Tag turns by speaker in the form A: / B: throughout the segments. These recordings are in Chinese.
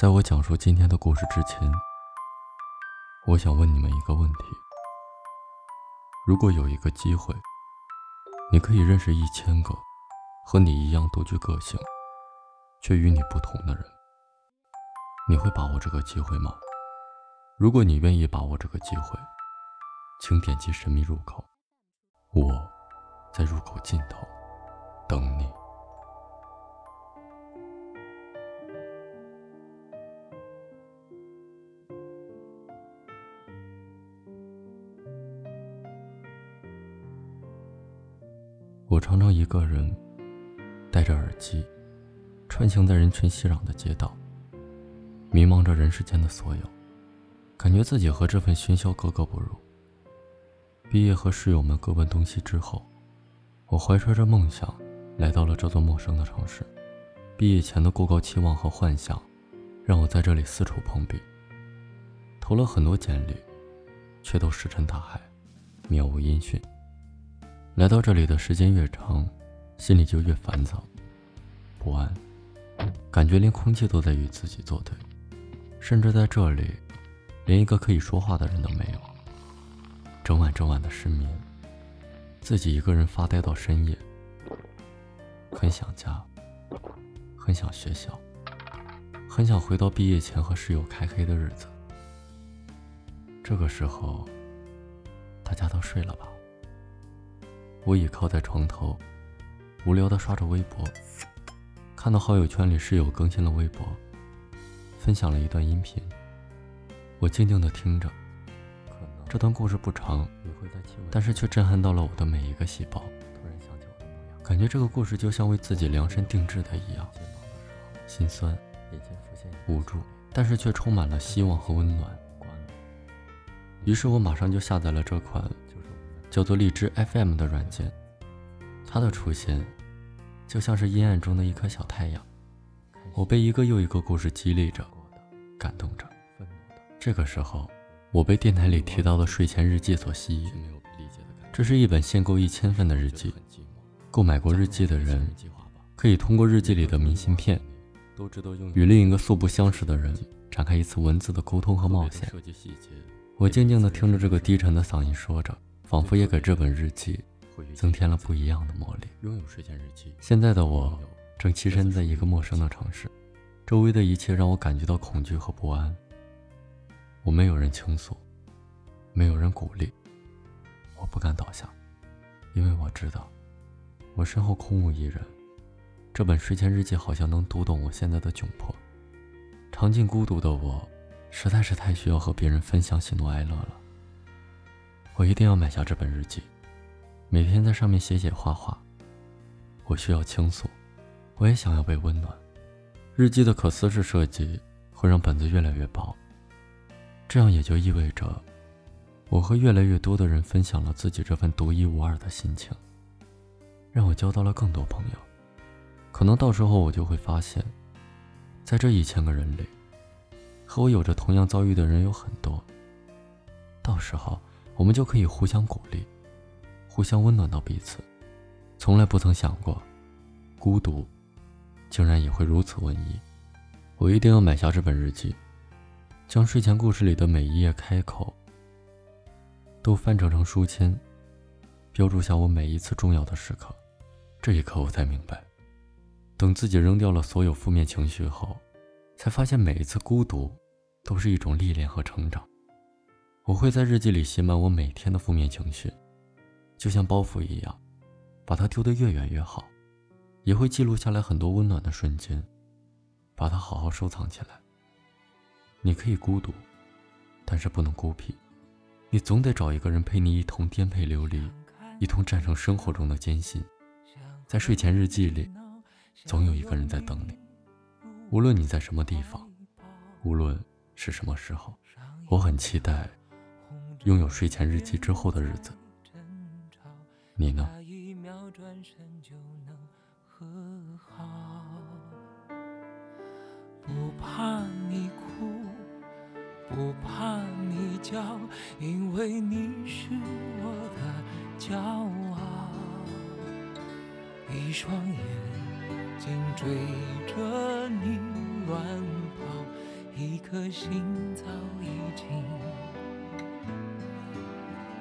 A: 在我讲述今天的故事之前，我想问你们一个问题：如果有一个机会，你可以认识一千个和你一样独具个性却与你不同的人，你会把握这个机会吗？如果你愿意把握这个机会，请点击神秘入口，我在入口尽头我常常一个人戴着耳机，穿行在人群熙攘的街道，迷茫着人世间的所有，感觉自己和这份喧嚣格格不入。毕业和室友们各奔东西之后，我怀揣着梦想来到了这座陌生的城市。毕业前的过高期望和幻想，让我在这里四处碰壁，投了很多简历，却都石沉大海，渺无音讯。来到这里的时间越长，心里就越烦躁、不安，感觉连空气都在与自己作对，甚至在这里，连一个可以说话的人都没有。整晚整晚的失眠，自己一个人发呆到深夜，很想家，很想学校，很想回到毕业前和室友开黑的日子。这个时候，大家都睡了吧？我倚靠在床头，无聊的刷着微博，看到好友圈里室友更新了微博，分享了一段音频。我静静的听着，这段故事不长，但是却震撼到了我的每一个细胞。感觉这个故事就像为自己量身定制的一样，心酸、无助，但是却充满了希望和温暖。于是我马上就下载了这款。叫做荔枝 FM 的软件，它的出现就像是阴暗中的一颗小太阳。我被一个又一个故事激励着，感动着。这个时候，我被电台里提到的睡前日记所吸引。这是一本限购一千份的日记，购买过日记的人可以通过日记里的明信片，与另一个素不相识的人展开一次文字的沟通和冒险。我静静地听着这个低沉的嗓音说着。仿佛也给这本日记增添了不一样的魔力。拥有睡前日记。现在的我正栖身在一个陌生的城市，周围的一切让我感觉到恐惧和不安。我没有人倾诉，没有人鼓励，我不敢倒下，因为我知道，我身后空无一人。这本睡前日记好像能读懂我现在的窘迫。尝尽孤独的我，实在是太需要和别人分享喜怒哀乐了。我一定要买下这本日记，每天在上面写写画画。我需要倾诉，我也想要被温暖。日记的可撕式设计会让本子越来越薄，这样也就意味着，我和越来越多的人分享了自己这份独一无二的心情，让我交到了更多朋友。可能到时候我就会发现，在这一千个人里，和我有着同样遭遇的人有很多。到时候。我们就可以互相鼓励，互相温暖到彼此。从来不曾想过，孤独竟然也会如此文艺。我一定要买下这本日记，将睡前故事里的每一页开口都翻折成书签，标注下我每一次重要的时刻。这一刻，我才明白，等自己扔掉了所有负面情绪后，才发现每一次孤独都是一种历练和成长。我会在日记里写满我每天的负面情绪，就像包袱一样，把它丢得越远越好。也会记录下来很多温暖的瞬间，把它好好收藏起来。你可以孤独，但是不能孤僻。你总得找一个人陪你一同颠沛流离，一同战胜生活中的艰辛。在睡前日记里，总有一个人在等你。无论你在什么地方，无论是什么时候，我很期待。拥有睡前日记之后的日子，你呢？
B: 不怕你哭，不怕你叫，因为你是我的骄傲。一双眼睛追着你乱跑。一颗心早已经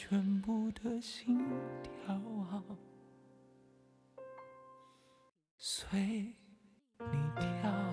B: 全部的心跳随你跳。